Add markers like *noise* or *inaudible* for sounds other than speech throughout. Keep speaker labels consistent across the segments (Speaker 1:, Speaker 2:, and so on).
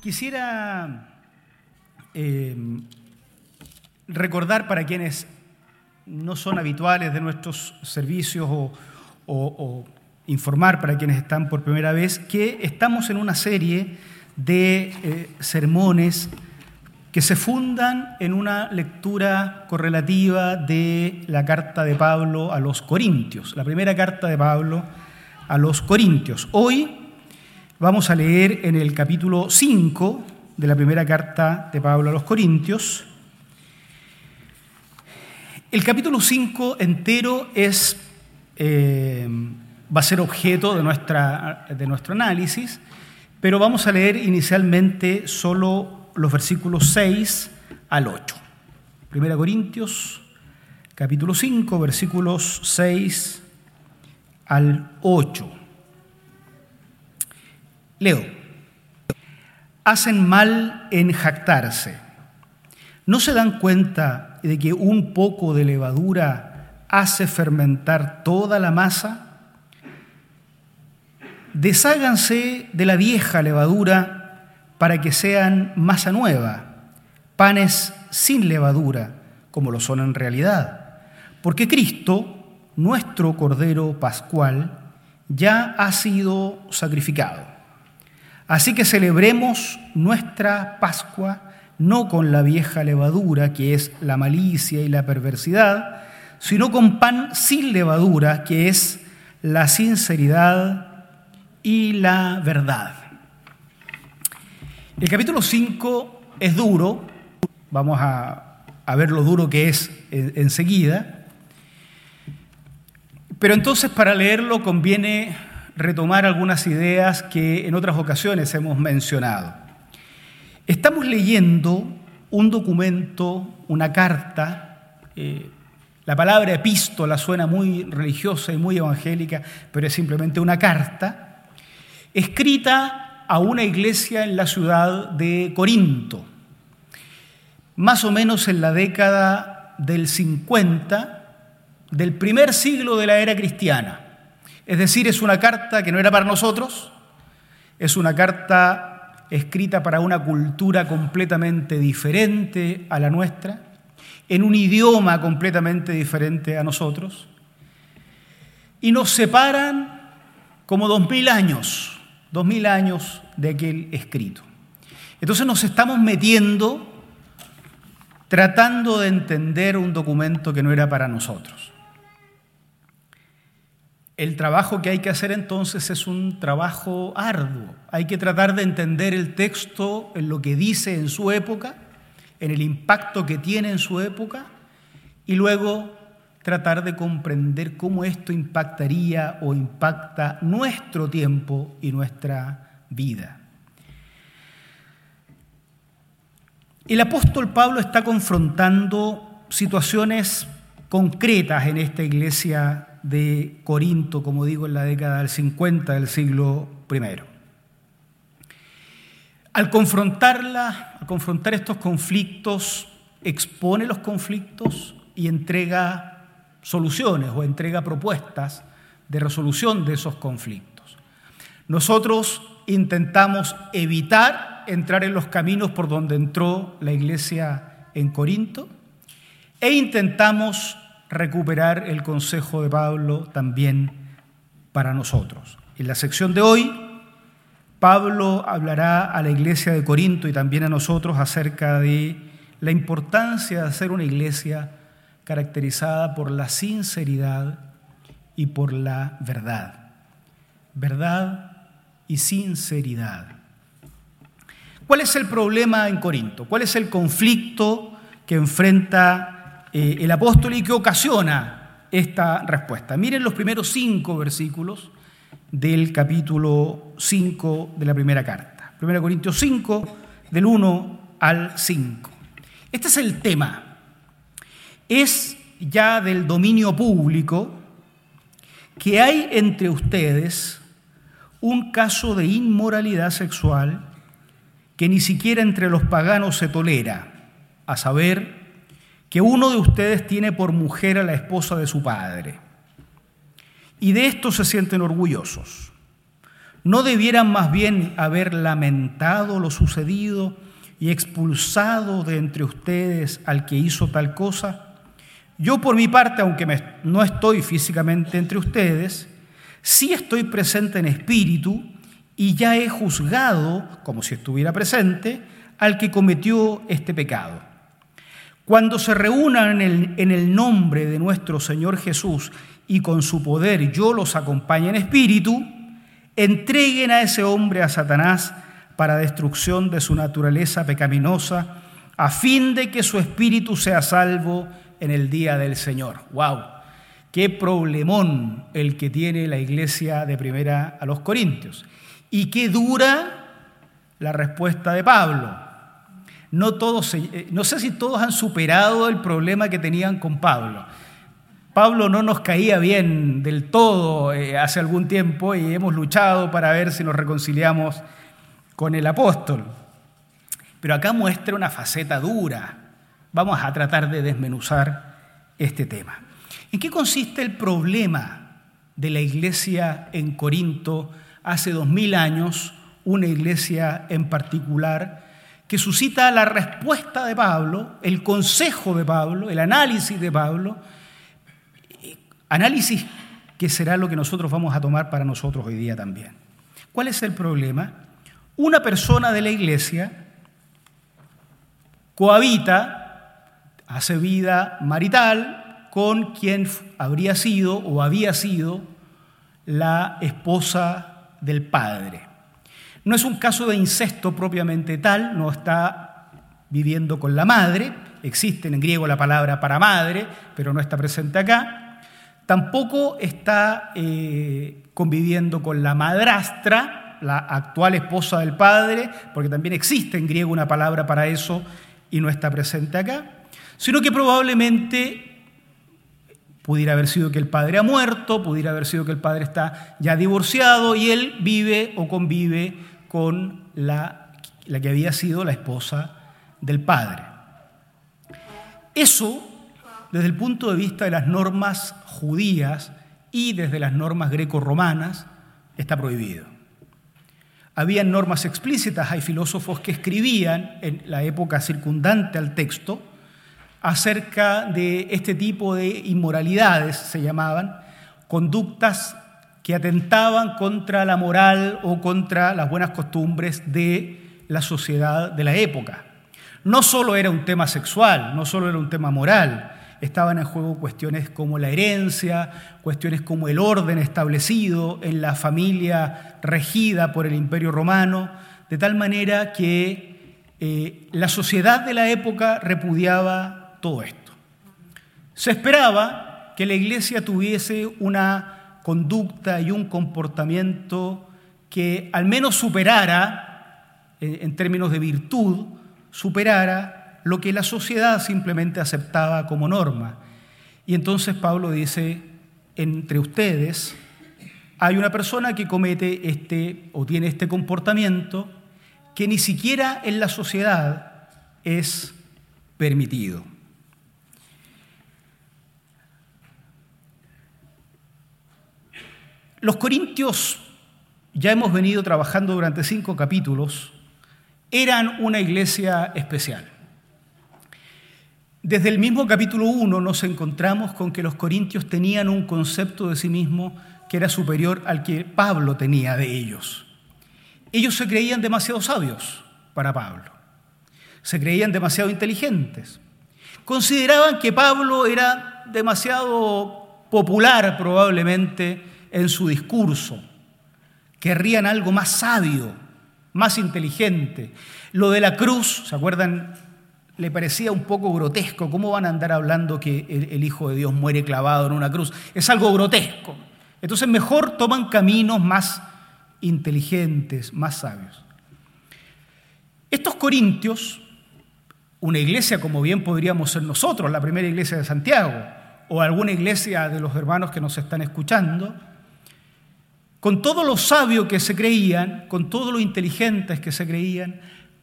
Speaker 1: Quisiera eh, recordar para quienes no son habituales de nuestros servicios o, informar para quienes están por primera vez que estamos en una serie de eh, sermones que se fundan en una lectura correlativa de la carta de Pablo a los Corintios, la primera carta de Pablo a los Corintios. Hoy vamos a leer en el capítulo 5 de la primera carta de Pablo a los Corintios. El capítulo 5 entero es, eh, va a ser objeto de, nuestro análisis, pero vamos a leer inicialmente solo los versículos 6 al 8. Primera Corintios, capítulo 5, versículos 6 al 8. Leo. Hacen mal en jactarse. ¿No se dan cuenta de que un poco de levadura hace fermentar toda la masa? Desháganse de la vieja levadura para que sean masa nueva, panes sin levadura, como lo son en realidad. Porque Cristo, nuestro Cordero Pascual, ya ha sido sacrificado. Así que celebremos nuestra Pascua no con la vieja levadura, que es la malicia y la perversidad, sino con pan sin levadura, que es la sinceridad y la verdad. El capítulo 5 es duro, vamos a, ver lo duro que es enseguida, pero entonces para leerlo conviene retomar algunas ideas que en otras ocasiones hemos mencionado. Estamos leyendo un documento, una carta, eh, la palabra epístola suena muy religiosa y muy evangélica, pero es simplemente una carta, escrita a una iglesia en la ciudad de Corinto, más o menos en la década del 50 del primer siglo de la era cristiana. Es decir, es una carta que no era para nosotros, es una carta escrita para una cultura completamente diferente a la nuestra, en un idioma completamente diferente a nosotros, y nos separan como dos mil años dos mil años de aquel escrito. Entonces nos estamos metiendo tratando de entender un documento que no era para nosotros. El trabajo que hay que hacer entonces es un trabajo arduo. Hay que tratar de entender el texto en lo que dice en su época, en el impacto que tiene en su época, y luego tratar de comprender cómo esto impactaría o impacta nuestro tiempo y nuestra vida. El apóstol Pablo está confrontando situaciones concretas en esta iglesia de Corinto, como digo, en la década del 50 del siglo I. Al confrontarla, al confrontar estos conflictos, expone los conflictos y entrega soluciones o entrega propuestas de resolución de esos conflictos. Nosotros intentamos evitar entrar en los caminos por donde entró la iglesia en Corinto e intentamos recuperar el consejo de Pablo también para nosotros. En la sección de hoy, Pablo hablará a la iglesia de Corinto y también a nosotros acerca de la importancia de hacer una iglesia caracterizada por la sinceridad y por la verdad. Verdad y sinceridad. ¿Cuál es el problema en Corinto? ¿Cuál es el conflicto que enfrenta eh, el apóstol y que ocasiona esta respuesta? Miren los primeros cinco versículos del capítulo 5 de la primera carta. 1 Corintios 5, del 1 al 5. Este es el tema. Es ya del dominio público que hay entre ustedes un caso de inmoralidad sexual que ni siquiera entre los paganos se tolera, a saber, que uno de ustedes tiene por mujer a la esposa de su padre. Y de esto se sienten orgullosos. ¿No debieran más bien haber lamentado lo sucedido y expulsado de entre ustedes al que hizo tal cosa? Yo por mi parte, aunque no estoy físicamente entre ustedes, sí estoy presente en espíritu y ya he juzgado, como si estuviera presente, al que cometió este pecado. Cuando se reúnan en el, nombre de nuestro Señor Jesús y con su poder yo los acompañe en espíritu, entreguen a ese hombre a Satanás para destrucción de su naturaleza pecaminosa, a fin de que su espíritu sea salvo en el día del Señor. ¡Wow! Qué problemón el que tiene la iglesia de primera a los Corintios. Y qué dura la respuesta de Pablo. No, todos, eh, no sé si todos han superado el problema que tenían con Pablo. Pablo no nos caía bien del todo eh, hace algún tiempo y hemos luchado para ver si nos reconciliamos con el apóstol. Pero acá muestra una faceta dura, Vamos a tratar de desmenuzar este tema. ¿En qué consiste el problema de la iglesia en Corinto hace dos mil años, una iglesia en particular, que suscita la respuesta de Pablo, el consejo de Pablo, el análisis de Pablo, análisis que será lo que nosotros vamos a tomar para nosotros hoy día también. ¿Cuál es el problema? Una persona de la iglesia cohabita hace vida marital con quien habría sido o había sido la esposa del padre. No es un caso de incesto propiamente tal, no está viviendo con la madre, existe en griego la palabra para madre, pero no está presente acá. Tampoco está eh, conviviendo con la madrastra, la actual esposa del padre, porque también existe en griego una palabra para eso y no está presente acá sino que probablemente pudiera haber sido que el padre ha muerto, pudiera haber sido que el padre está ya divorciado y él vive o convive con la, la que había sido la esposa del padre. Eso, desde el punto de vista de las normas judías y desde las normas greco-romanas, está prohibido. Había normas explícitas, hay filósofos que escribían en la época circundante al texto, acerca de este tipo de inmoralidades, se llamaban, conductas que atentaban contra la moral o contra las buenas costumbres de la sociedad de la época. No solo era un tema sexual, no solo era un tema moral, estaban en juego cuestiones como la herencia, cuestiones como el orden establecido en la familia regida por el imperio romano, de tal manera que eh, la sociedad de la época repudiaba todo esto. Se esperaba que la iglesia tuviese una conducta y un comportamiento que al menos superara, en términos de virtud, superara lo que la sociedad simplemente aceptaba como norma. Y entonces Pablo dice, entre ustedes hay una persona que comete este o tiene este comportamiento que ni siquiera en la sociedad es permitido. Los Corintios, ya hemos venido trabajando durante cinco capítulos, eran una iglesia especial. Desde el mismo capítulo 1 nos encontramos con que los corintios tenían un concepto de sí mismo que era superior al que Pablo tenía de ellos. Ellos se creían demasiado sabios para Pablo, se creían demasiado inteligentes, consideraban que Pablo era demasiado popular probablemente en su discurso. Querrían algo más sabio, más inteligente. Lo de la cruz, ¿se acuerdan? Le parecía un poco grotesco. ¿Cómo van a andar hablando que el, Hijo de Dios muere clavado en una cruz? Es algo grotesco. Entonces mejor toman caminos más inteligentes, más sabios. Estos corintios, una iglesia como bien podríamos ser nosotros, la primera iglesia de Santiago, o alguna iglesia de los hermanos que nos están escuchando, con todo lo sabio que se creían, con todo lo inteligentes que se creían,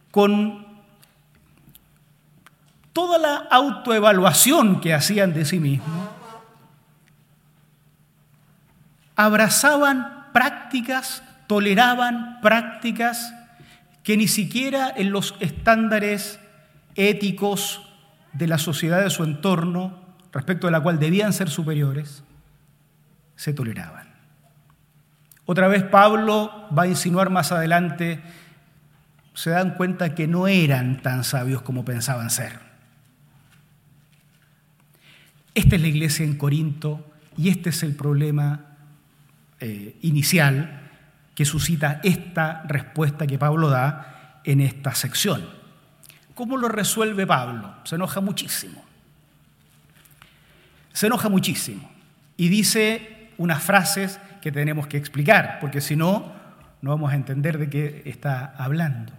Speaker 1: con toda la autoevaluación que hacían de sí mismos, abrazaban prácticas, toleraban prácticas que ni siquiera en los estándares éticos de la sociedad de su entorno, respecto de la cual debían ser superiores, se toleraban. Otra vez Pablo va a insinuar más adelante, se dan cuenta que no eran tan sabios como pensaban ser. Esta es la iglesia en Corinto y este es el problema eh, inicial que suscita esta respuesta que Pablo da en esta sección. ¿Cómo lo resuelve Pablo? Se enoja muchísimo. Se enoja muchísimo y dice unas frases que tenemos que explicar, porque si no, no vamos a entender de qué está hablando.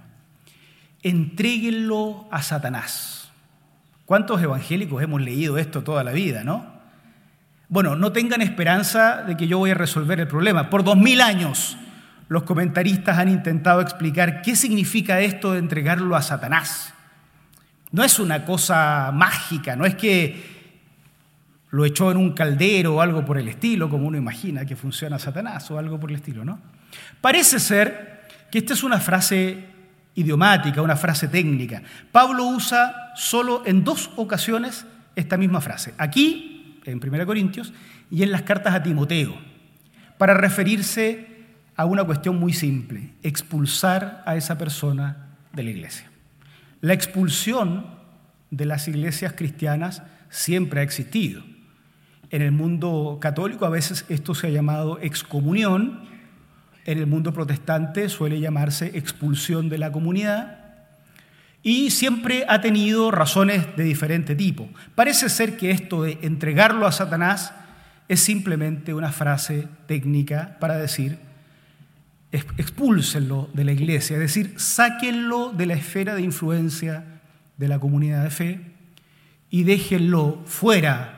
Speaker 1: Entréguenlo a Satanás. ¿Cuántos evangélicos hemos leído esto toda la vida, no? Bueno, no tengan esperanza de que yo voy a resolver el problema. Por dos mil años los comentaristas han intentado explicar qué significa esto de entregarlo a Satanás. No es una cosa mágica, no es que lo echó en un caldero o algo por el estilo, como uno imagina que funciona Satanás o algo por el estilo, ¿no? Parece ser que esta es una frase idiomática, una frase técnica. Pablo usa solo en dos ocasiones esta misma frase, aquí, en 1 Corintios, y en las cartas a Timoteo, para referirse a una cuestión muy simple, expulsar a esa persona de la iglesia. La expulsión de las iglesias cristianas siempre ha existido. En el mundo católico a veces esto se ha llamado excomunión, en el mundo protestante suele llamarse expulsión de la comunidad y siempre ha tenido razones de diferente tipo. Parece ser que esto de entregarlo a Satanás es simplemente una frase técnica para decir expúlsenlo de la iglesia, es decir, sáquenlo de la esfera de influencia de la comunidad de fe y déjenlo fuera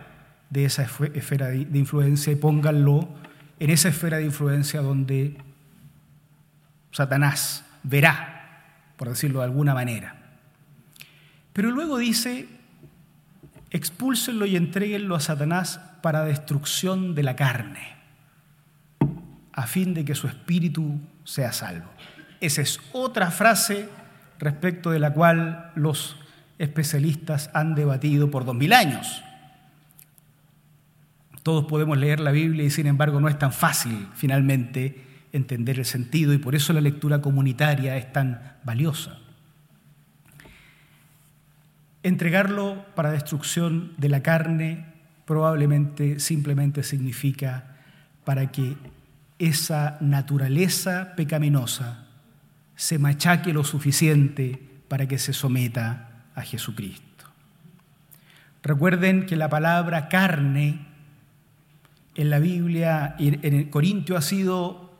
Speaker 1: de esa esfera de influencia y pónganlo en esa esfera de influencia donde Satanás verá, por decirlo de alguna manera. Pero luego dice, expúlsenlo y entréguenlo a Satanás para destrucción de la carne, a fin de que su espíritu sea salvo. Esa es otra frase respecto de la cual los especialistas han debatido por dos mil años. Todos podemos leer la Biblia y sin embargo no es tan fácil finalmente entender el sentido y por eso la lectura comunitaria es tan valiosa. Entregarlo para destrucción de la carne probablemente simplemente significa para que esa naturaleza pecaminosa se machaque lo suficiente para que se someta a Jesucristo. Recuerden que la palabra carne en la Biblia, en el Corintio ha sido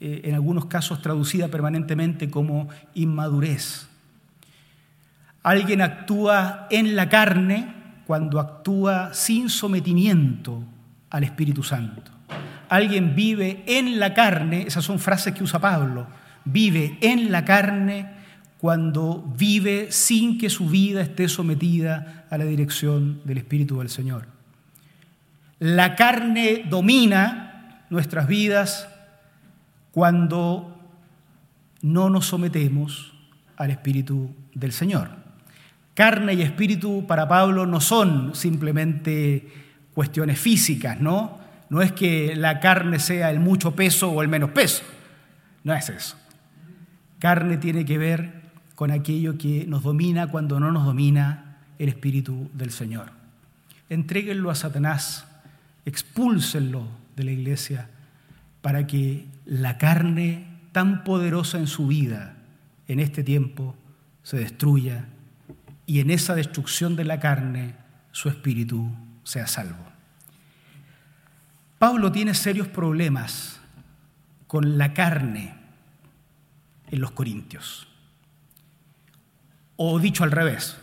Speaker 1: eh, en algunos casos traducida permanentemente como inmadurez. Alguien actúa en la carne cuando actúa sin sometimiento al Espíritu Santo. Alguien vive en la carne, esas son frases que usa Pablo, vive en la carne cuando vive sin que su vida esté sometida a la dirección del Espíritu del Señor. La carne domina nuestras vidas cuando no nos sometemos al Espíritu del Señor. Carne y espíritu para Pablo no son simplemente cuestiones físicas, ¿no? No es que la carne sea el mucho peso o el menos peso, no es eso. Carne tiene que ver con aquello que nos domina cuando no nos domina el Espíritu del Señor. Entréguenlo a Satanás, expúlsenlo de la iglesia para que la carne tan poderosa en su vida en este tiempo se destruya y en esa destrucción de la carne su espíritu sea salvo. Pablo tiene serios problemas con la carne en los corintios. O dicho al revés,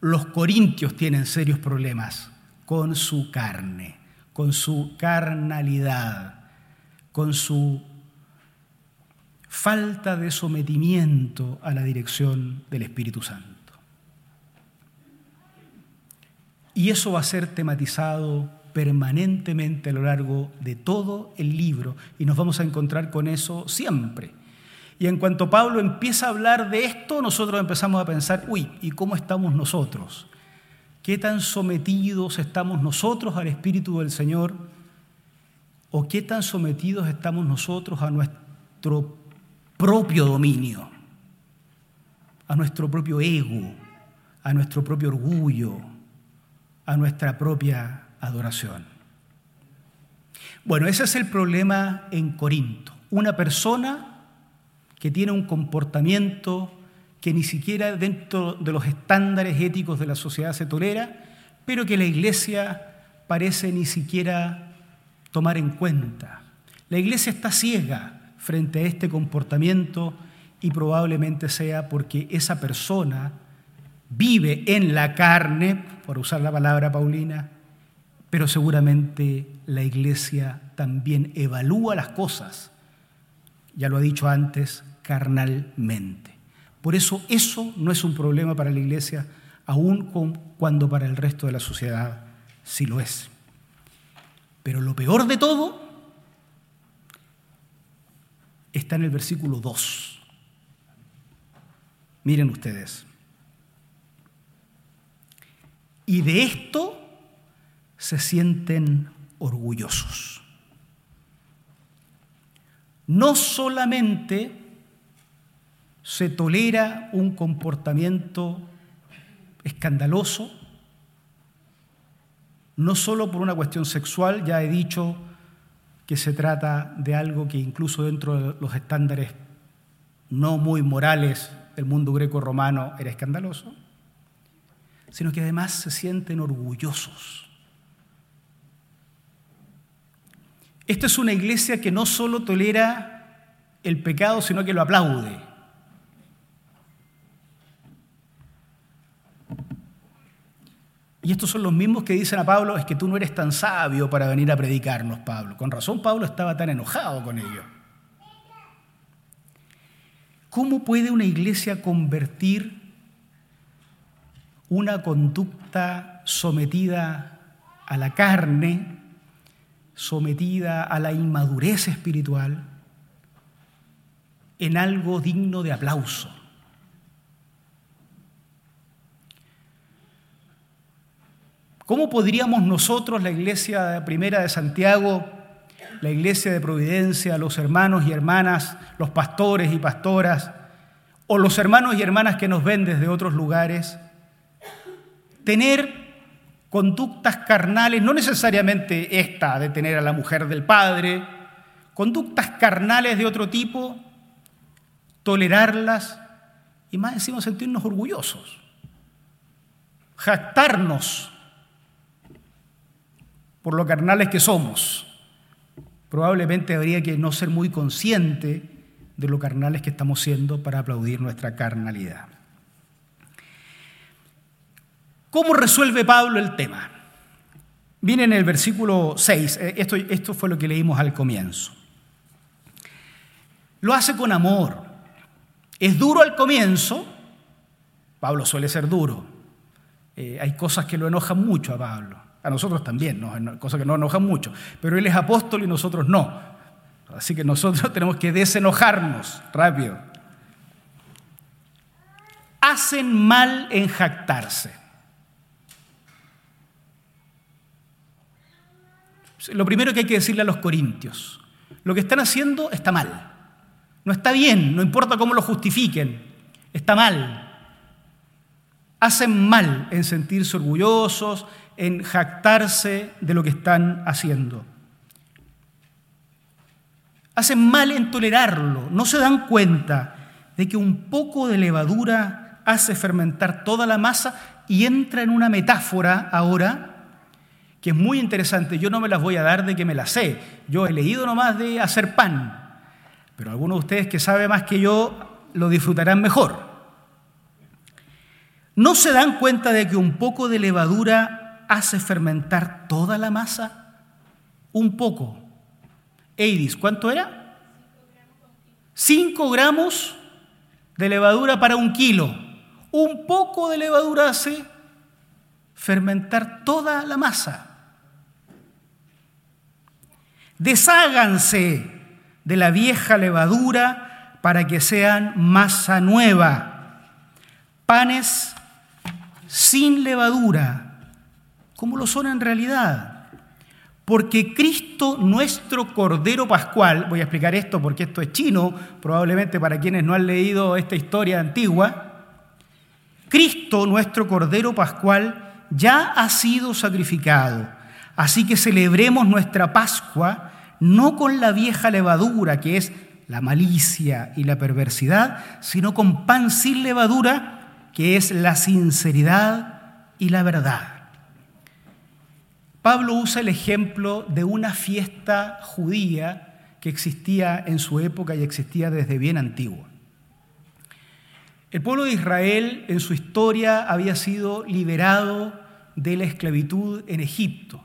Speaker 1: los corintios tienen serios problemas con su carne, con su carnalidad, con su falta de sometimiento a la dirección del Espíritu Santo. Y eso va a ser tematizado permanentemente a lo largo de todo el libro y nos vamos a encontrar con eso siempre. Y en cuanto Pablo empieza a hablar de esto, nosotros empezamos a pensar, uy, ¿y cómo estamos nosotros? ¿Qué tan sometidos estamos nosotros al Espíritu del Señor? ¿O qué tan sometidos estamos nosotros a nuestro propio dominio, a nuestro propio ego, a nuestro propio orgullo, a nuestra propia adoración. Bueno, ese es el problema en Corinto. Una persona que tiene un comportamiento que ni siquiera dentro de los estándares éticos de la sociedad se tolera, pero que la iglesia parece ni siquiera tomar en cuenta. La iglesia está ciega frente a este comportamiento y probablemente sea porque esa persona vive en la carne, por usar la palabra Paulina, pero seguramente la iglesia también evalúa las cosas, ya lo ha dicho antes, carnalmente. Por eso eso no es un problema para la iglesia, aun cuando para el resto de la sociedad sí lo es. Pero lo peor de todo está en el versículo 2. Miren ustedes. Y de esto se sienten orgullosos. No solamente se tolera un comportamiento escandaloso, no solo por una cuestión sexual, ya he dicho que se trata de algo que incluso dentro de los estándares no muy morales del mundo greco-romano era escandaloso, sino que además se sienten orgullosos. Esta es una iglesia que no solo tolera el pecado, sino que lo aplaude. Y estos son los mismos que dicen a Pablo, es que tú no eres tan sabio para venir a predicarnos, Pablo. Con razón Pablo estaba tan enojado con ellos. ¿Cómo puede una iglesia convertir una conducta sometida a la carne, sometida a la inmadurez espiritual, en algo digno de aplauso? ¿Cómo podríamos nosotros, la iglesia primera de Santiago, la iglesia de Providencia, los hermanos y hermanas, los pastores y pastoras, o los hermanos y hermanas que nos ven desde otros lugares, tener conductas carnales, no necesariamente esta de tener a la mujer del padre, conductas carnales de otro tipo, tolerarlas y más encima sentirnos orgullosos, jactarnos por lo carnales que somos. Probablemente habría que no ser muy consciente de lo carnales que estamos siendo para aplaudir nuestra carnalidad. ¿Cómo resuelve Pablo el tema? Viene en el versículo 6, eh, esto, esto fue lo que leímos al comienzo. Lo hace con amor. Es duro al comienzo, Pablo suele ser duro. Eh, hay cosas que lo enojan mucho a Pablo. A nosotros también, cosas que nos enojan mucho. Pero él es apóstol y nosotros no. Así que nosotros *laughs* tenemos que desenojarnos rápido. Hacen mal en jactarse. Lo primero que hay que decirle a los corintios, lo que están haciendo está mal. No está bien, no importa cómo lo justifiquen, está mal. Hacen mal en sentirse orgullosos, en jactarse de lo que están haciendo. Hacen mal en tolerarlo, no se dan cuenta de que un poco de levadura hace fermentar toda la masa y entra en una metáfora ahora que es muy interesante. Yo no me las voy a dar de que me las sé. Yo he leído nomás de hacer pan. Pero algunos de ustedes que saben más que yo lo disfrutarán mejor. ¿No se dan cuenta de que un poco de levadura hace fermentar toda la masa? Un poco. Eidis, ¿cuánto era? Cinco gramos de levadura para un kilo. Un poco de levadura hace fermentar toda la masa. Desháganse de la vieja levadura para que sean masa nueva. Panes sin levadura, como lo son en realidad. Porque Cristo, nuestro Cordero Pascual, voy a explicar esto porque esto es chino, probablemente para quienes no han leído esta historia antigua, Cristo, nuestro Cordero Pascual, ya ha sido sacrificado. Así que celebremos nuestra Pascua no con la vieja levadura, que es la malicia y la perversidad, sino con pan sin levadura, que es la sinceridad y la verdad. Pablo usa el ejemplo de una fiesta judía que existía en su época y existía desde bien antiguo. El pueblo de Israel en su historia había sido liberado de la esclavitud en Egipto.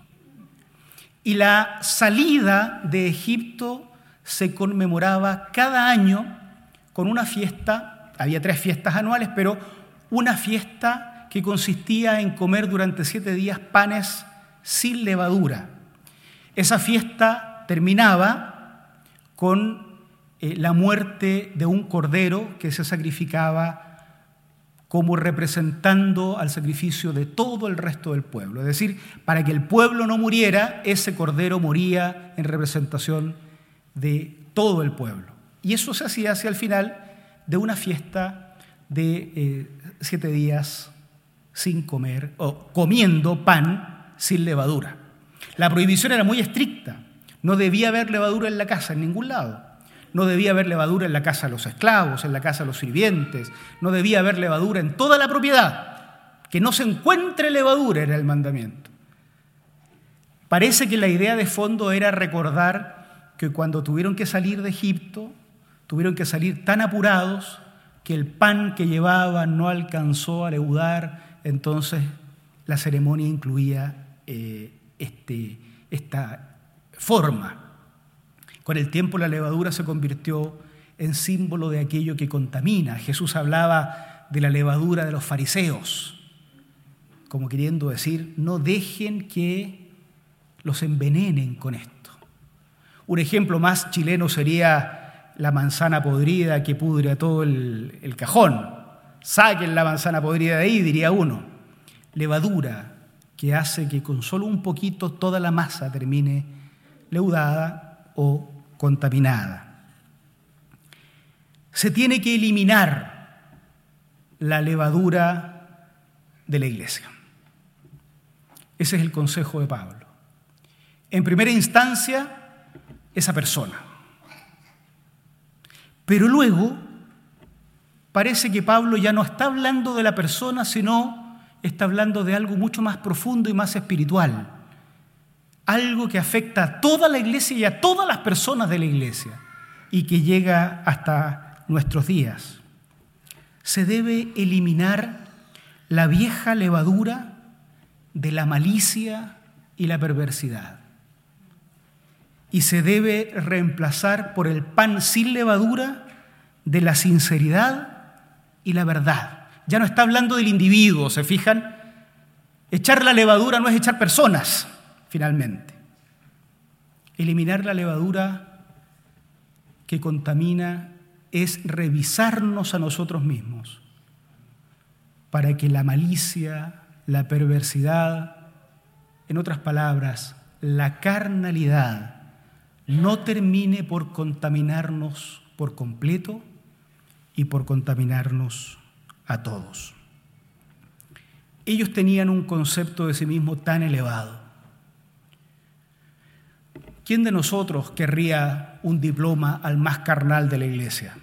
Speaker 1: Y la salida de Egipto se conmemoraba cada año con una fiesta, había tres fiestas anuales, pero una fiesta que consistía en comer durante siete días panes sin levadura. Esa fiesta terminaba con eh, la muerte de un cordero que se sacrificaba como representando al sacrificio de todo el resto del pueblo. Es decir, para que el pueblo no muriera, ese cordero moría en representación de todo el pueblo. Y eso se hacía hacia el final de una fiesta de eh, siete días sin comer, o comiendo pan sin levadura. La prohibición era muy estricta. No debía haber levadura en la casa, en ningún lado. No debía haber levadura en la casa de los esclavos, en la casa de los sirvientes, no debía haber levadura en toda la propiedad. Que no se encuentre levadura era el mandamiento. Parece que la idea de fondo era recordar que cuando tuvieron que salir de Egipto, tuvieron que salir tan apurados que el pan que llevaban no alcanzó a leudar, entonces la ceremonia incluía eh, este, esta forma. Con el tiempo la levadura se convirtió en símbolo de aquello que contamina. Jesús hablaba de la levadura de los fariseos, como queriendo decir, no dejen que los envenenen con esto. Un ejemplo más chileno sería la manzana podrida que pudre todo el, el cajón. Saquen la manzana podrida de ahí, diría uno. Levadura que hace que con solo un poquito toda la masa termine leudada o contaminada. Se tiene que eliminar la levadura de la iglesia. Ese es el consejo de Pablo. En primera instancia, esa persona. Pero luego parece que Pablo ya no está hablando de la persona, sino está hablando de algo mucho más profundo y más espiritual algo que afecta a toda la iglesia y a todas las personas de la iglesia y que llega hasta nuestros días. Se debe eliminar la vieja levadura de la malicia y la perversidad. Y se debe reemplazar por el pan sin levadura de la sinceridad y la verdad. Ya no está hablando del individuo, ¿se fijan? Echar la levadura no es echar personas finalmente. Eliminar la levadura que contamina es revisarnos a nosotros mismos para que la malicia, la perversidad, en otras palabras, la carnalidad, no termine por contaminarnos por completo y por contaminarnos a todos. Ellos tenían un concepto de sí mismo tan elevado ¿Quién de nosotros querría un diploma al más carnal de la iglesia?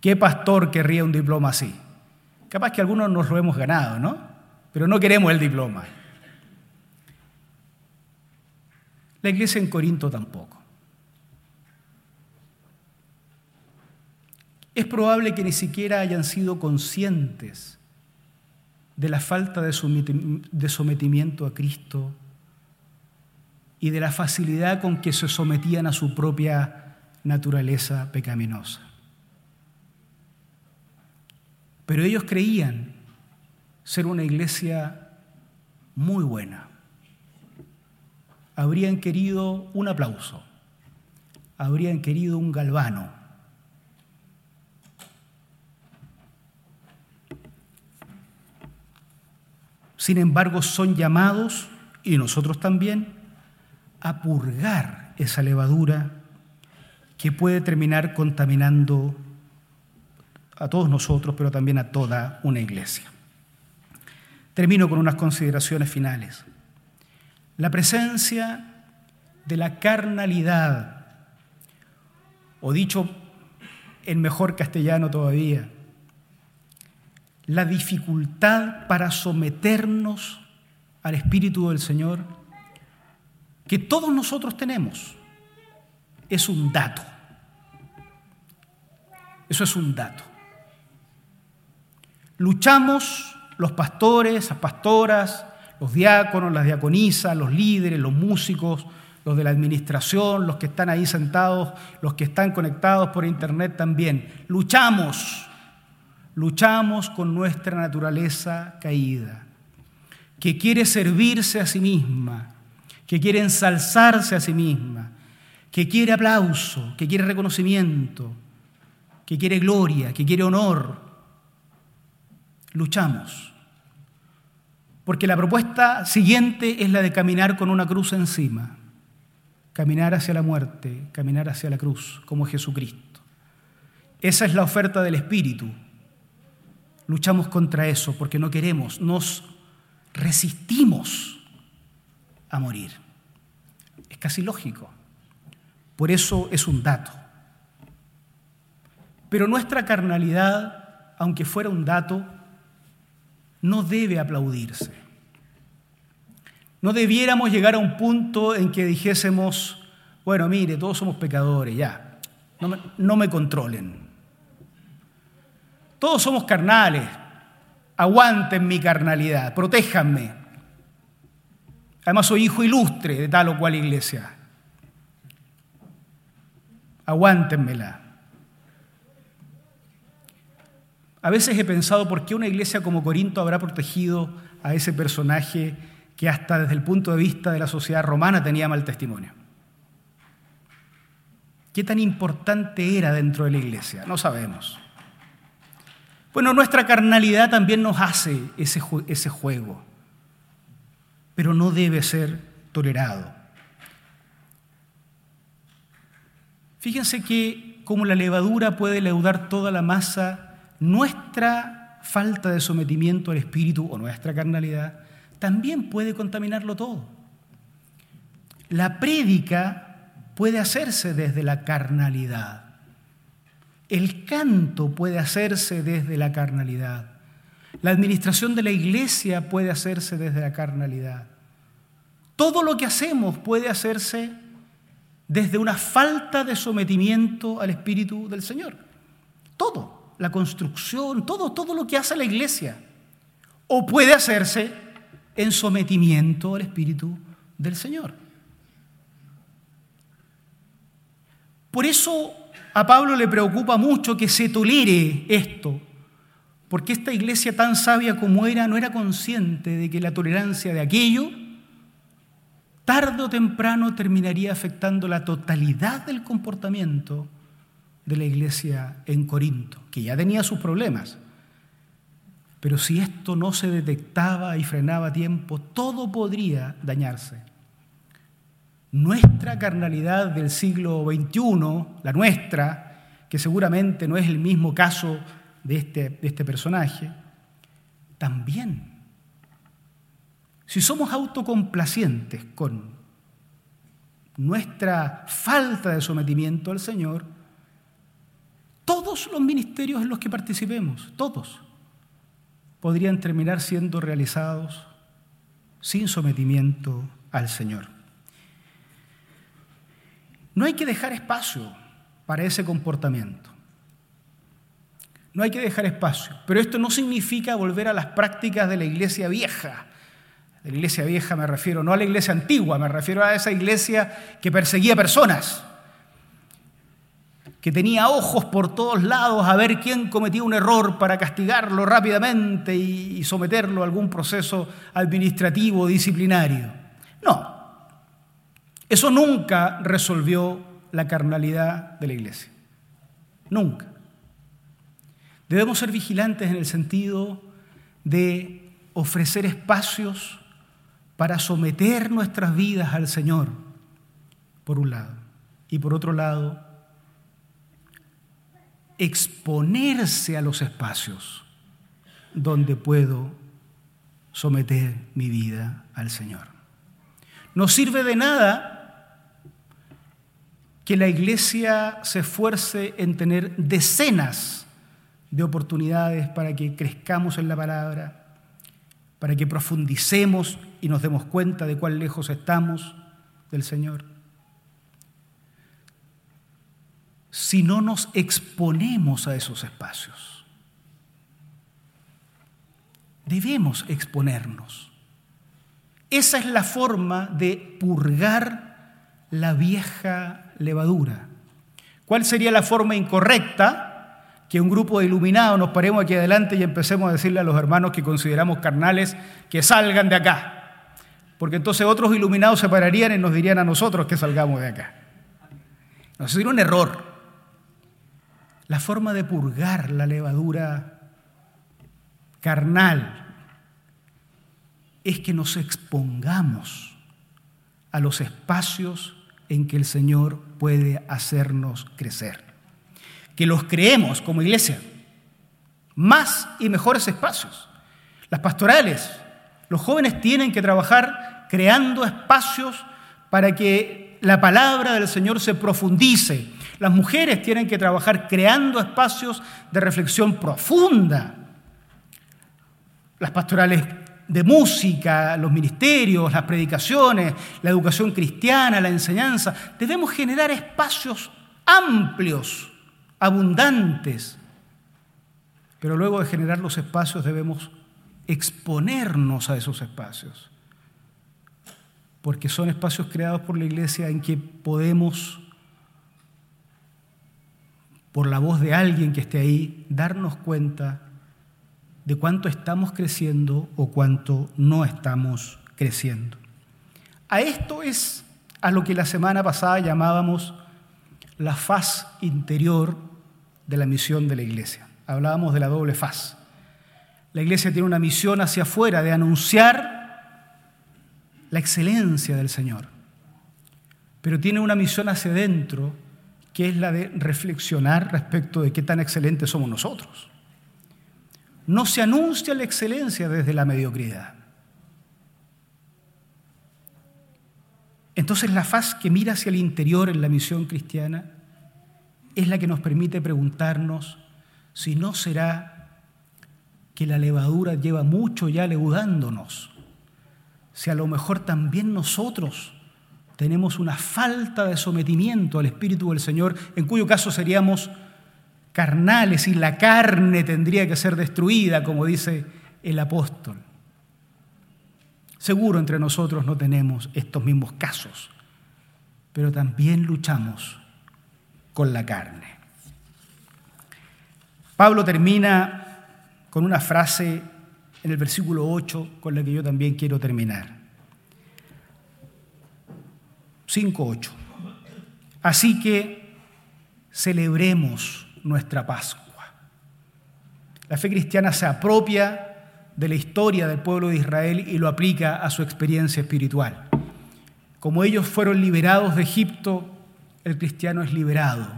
Speaker 1: ¿Qué pastor querría un diploma así? Capaz que algunos nos lo hemos ganado, ¿no? Pero no queremos el diploma. La iglesia en Corinto tampoco. Es probable que ni siquiera hayan sido conscientes de la falta de sometimiento a Cristo y de la facilidad con que se sometían a su propia naturaleza pecaminosa. Pero ellos creían ser una iglesia muy buena. Habrían querido un aplauso, habrían querido un galvano Sin embargo, son llamados, y nosotros también, a purgar esa levadura que puede terminar contaminando a todos nosotros, pero también a toda una iglesia. Termino con unas consideraciones finales. La presencia de la carnalidad, o dicho en mejor castellano todavía, la dificultad para someternos al Espíritu del Señor que todos nosotros tenemos. Es un dato. Eso es un dato. Luchamos los pastores, las pastoras, los diáconos, las diaconisas, los líderes, los músicos, los de la administración, los que están ahí sentados, los que están conectados por internet también. Luchamos luchamos con nuestra naturaleza caída, que quiere servirse a sí misma, que quiere ensalzarse a sí misma, que quiere aplauso, que quiere reconocimiento, que quiere gloria, que quiere honor. Luchamos. Porque la propuesta siguiente es la de caminar con una cruz encima, caminar hacia la muerte, caminar hacia la cruz, como Jesucristo. Esa es la oferta del Espíritu luchamos contra eso porque no queremos, nos resistimos a morir. Es casi lógico. Por eso es un dato. Pero nuestra carnalidad, aunque fuera un dato, no debe aplaudirse. No debiéramos llegar a un punto en que dijésemos, bueno, mire, todos somos pecadores, ya, no me, no me controlen. Todos somos carnales. Aguanten mi carnalidad, protéjanme. Además soy hijo ilustre de tal o cual iglesia. Aguántenmela. A veces he pensado por qué una iglesia como Corinto habrá protegido a ese personaje que hasta desde el punto de vista de la sociedad romana tenía mal testimonio. ¿Qué tan importante era dentro de la iglesia? No sabemos. Bueno, nuestra carnalidad también nos hace ese, ese juego, pero no debe ser tolerado. Fíjense que como la levadura puede leudar toda la masa, nuestra falta de sometimiento al espíritu o nuestra carnalidad también puede contaminarlo todo. La prédica puede hacerse desde la carnalidad. El canto puede hacerse desde la carnalidad. La administración de la iglesia puede hacerse desde la carnalidad. Todo lo que hacemos puede hacerse desde una falta de sometimiento al Espíritu del Señor. Todo, la construcción, todo, todo lo que hace la iglesia. O puede hacerse en sometimiento al Espíritu del Señor. Por eso a Pablo le preocupa mucho que se tolere esto, porque esta iglesia tan sabia como era no era consciente de que la tolerancia de aquello tarde o temprano terminaría afectando la totalidad del comportamiento de la iglesia en Corinto, que ya tenía sus problemas. Pero si esto no se detectaba y frenaba a tiempo, todo podría dañarse. Nuestra carnalidad del siglo XXI, la nuestra, que seguramente no es el mismo caso de este, de este personaje, también. Si somos autocomplacientes con nuestra falta de sometimiento al Señor, todos los ministerios en los que participemos, todos, podrían terminar siendo realizados sin sometimiento al Señor. No hay que dejar espacio para ese comportamiento. No hay que dejar espacio. Pero esto no significa volver a las prácticas de la iglesia vieja. De la iglesia vieja me refiero no a la iglesia antigua, me refiero a esa iglesia que perseguía personas, que tenía ojos por todos lados a ver quién cometía un error para castigarlo rápidamente y someterlo a algún proceso administrativo disciplinario. No, eso nunca resolvió la carnalidad de la iglesia. Nunca. Debemos ser vigilantes en el sentido de ofrecer espacios para someter nuestras vidas al Señor, por un lado. Y por otro lado, exponerse a los espacios donde puedo someter mi vida al Señor. No sirve de nada que la iglesia se esfuerce en tener decenas de oportunidades para que crezcamos en la palabra, para que profundicemos y nos demos cuenta de cuán lejos estamos del Señor. Si no nos exponemos a esos espacios, debemos exponernos. Esa es la forma de purgar la vieja levadura. ¿Cuál sería la forma incorrecta? que un grupo de iluminados nos paremos aquí adelante y empecemos a decirle a los hermanos que consideramos carnales que salgan de acá. Porque entonces otros iluminados se pararían y nos dirían a nosotros que salgamos de acá. No, sería un error. La forma de purgar la levadura carnal es que nos expongamos a los espacios en que el Señor puede hacernos crecer que los creemos como iglesia. Más y mejores espacios. Las pastorales, los jóvenes tienen que trabajar creando espacios para que la palabra del Señor se profundice. Las mujeres tienen que trabajar creando espacios de reflexión profunda. Las pastorales de música, los ministerios, las predicaciones, la educación cristiana, la enseñanza. Debemos generar espacios amplios abundantes. Pero luego de generar los espacios debemos exponernos a esos espacios, porque son espacios creados por la iglesia en que podemos, por la voz de alguien que esté ahí, darnos cuenta de cuánto estamos creciendo o cuánto no estamos creciendo. A esto es a lo que la semana pasada llamábamos la faz interior de la misión de la iglesia. Hablábamos de la doble faz. La iglesia tiene una misión hacia afuera de anunciar la excelencia del Señor, pero tiene una misión hacia adentro que es la de reflexionar respecto de qué tan excelentes somos nosotros. No se anuncia la excelencia desde la mediocridad. Entonces la faz que mira hacia el interior en la misión cristiana es la que nos permite preguntarnos si no será que la levadura lleva mucho ya leudándonos, si a lo mejor también nosotros tenemos una falta de sometimiento al Espíritu del Señor, en cuyo caso seríamos carnales y la carne tendría que ser destruida, como dice el apóstol. Seguro entre nosotros no tenemos estos mismos casos, pero también luchamos con la carne. Pablo termina con una frase en el versículo 8 con la que yo también quiero terminar. 5.8. Así que celebremos nuestra Pascua. La fe cristiana se apropia de la historia del pueblo de Israel y lo aplica a su experiencia espiritual. Como ellos fueron liberados de Egipto el cristiano es liberado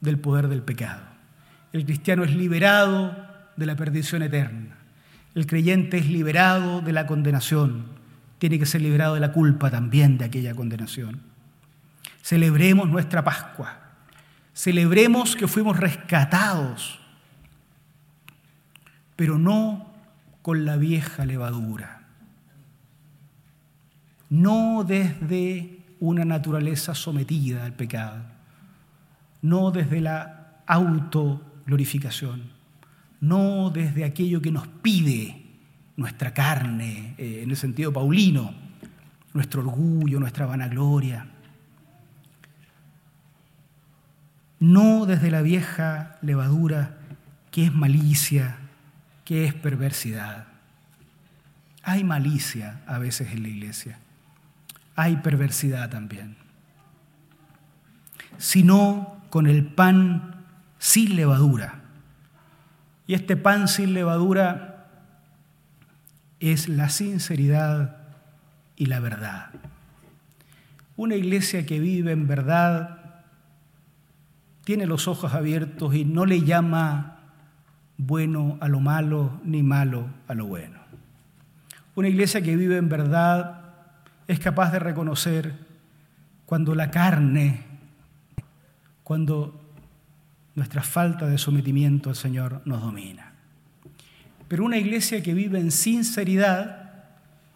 Speaker 1: del poder del pecado. El cristiano es liberado de la perdición eterna. El creyente es liberado de la condenación. Tiene que ser liberado de la culpa también de aquella condenación. Celebremos nuestra Pascua. Celebremos que fuimos rescatados, pero no con la vieja levadura. No desde una naturaleza sometida al pecado, no desde la autoglorificación, no desde aquello que nos pide nuestra carne, eh, en el sentido paulino, nuestro orgullo, nuestra vanagloria, no desde la vieja levadura que es malicia, que es perversidad. Hay malicia a veces en la iglesia, hay perversidad también, sino con el pan sin levadura. Y este pan sin levadura es la sinceridad y la verdad. Una iglesia que vive en verdad tiene los ojos abiertos y no le llama bueno a lo malo ni malo a lo bueno. Una iglesia que vive en verdad es capaz de reconocer cuando la carne, cuando nuestra falta de sometimiento al Señor nos domina. Pero una iglesia que vive en sinceridad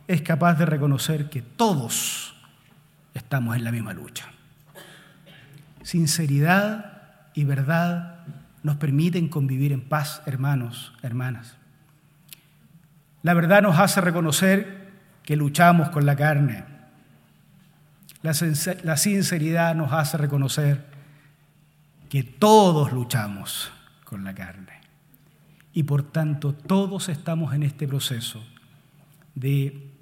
Speaker 1: es capaz de reconocer que todos estamos en la misma lucha. Sinceridad y verdad nos permiten convivir en paz, hermanos, hermanas. La verdad nos hace reconocer que luchamos con la carne. La, sinceridad nos hace reconocer que todos luchamos con la carne. Y por tanto todos estamos en este proceso de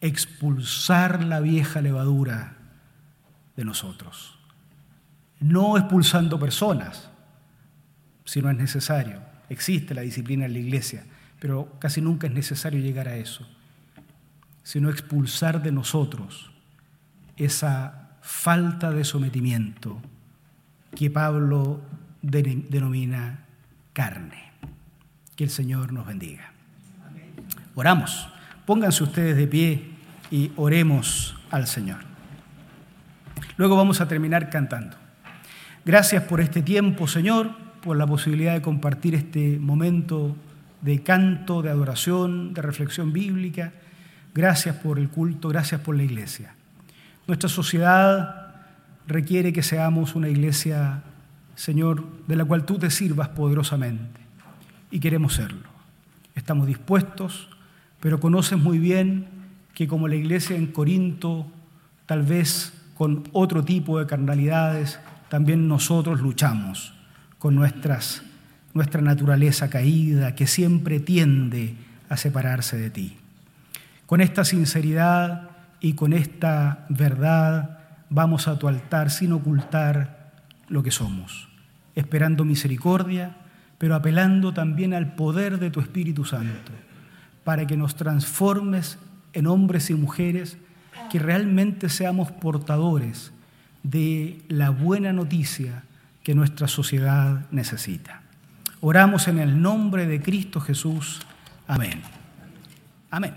Speaker 1: expulsar la vieja levadura de nosotros no expulsando personas, si no es necesario. Existe la disciplina en la iglesia, pero casi nunca es necesario llegar a eso, sino expulsar de nosotros esa falta de sometimiento que Pablo denomina carne. Que el Señor nos bendiga. Oramos. Pónganse ustedes de pie y oremos al Señor. Luego vamos a terminar cantando. Gracias por este tiempo, Señor, por la posibilidad de compartir este momento de canto, de adoración, de reflexión bíblica. Gracias por el culto, gracias por la iglesia. Nuestra sociedad requiere que seamos una iglesia, Señor, de la cual tú te sirvas poderosamente. Y queremos serlo. Estamos dispuestos, pero conoces muy bien que como la iglesia en Corinto, tal vez con otro tipo de carnalidades, también nosotros luchamos con nuestras, nuestra naturaleza caída que siempre tiende a separarse de ti. Con esta sinceridad y con esta verdad vamos a tu altar sin ocultar lo que somos, esperando misericordia, pero apelando también al poder de tu Espíritu Santo, para que nos transformes en hombres y mujeres que realmente seamos portadores de la buena noticia que nuestra sociedad necesita. Oramos en el nombre de Cristo Jesús. Amén. Amén.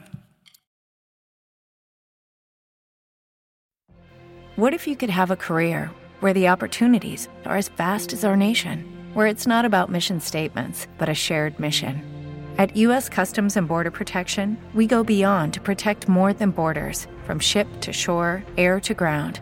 Speaker 2: What if you could have a career where the opportunities are as vast as our nation, where it's not about mission statements, but a shared mission? At U.S. Customs and Border Protection, we go beyond to protect more than borders from ship to shore, air to ground